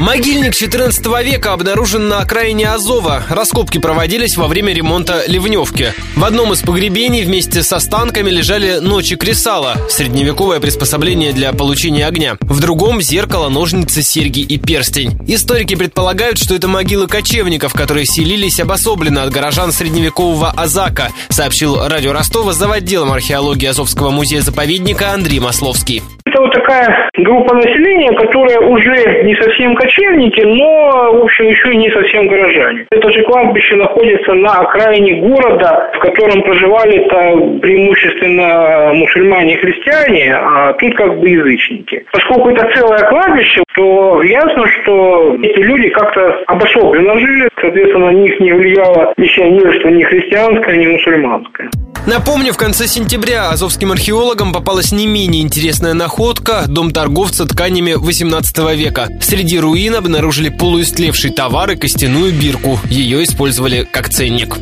Могильник 14 века обнаружен на окраине Азова. Раскопки проводились во время ремонта Ливневки. В одном из погребений вместе с останками лежали ночи кресала, средневековое приспособление для получения огня. В другом – зеркало, ножницы, серьги и перстень. Историки предполагают, что это могилы кочевников, которые селились обособленно от горожан средневекового Азака, сообщил радио Ростова за отделом археологии Азовского музея-заповедника Андрей Масловский. Это вот такая группа населения, которая уже не совсем кочевники, но, в общем, еще и не совсем горожане. Это же кладбище находится на окраине города, в котором проживали-то преимущественно мусульмане и христиане, а тут как бы язычники. Поскольку это целое кладбище, то ясно, что эти люди как-то обособленно жили, соответственно, на них не влияло миссионерство ни христианское, ни мусульманское. Напомню, в конце сентября азовским археологам попалась не менее интересная находка – дом торговца тканями 18 века. Среди руин обнаружили полуистлевший товар и костяную бирку. Ее использовали как ценник.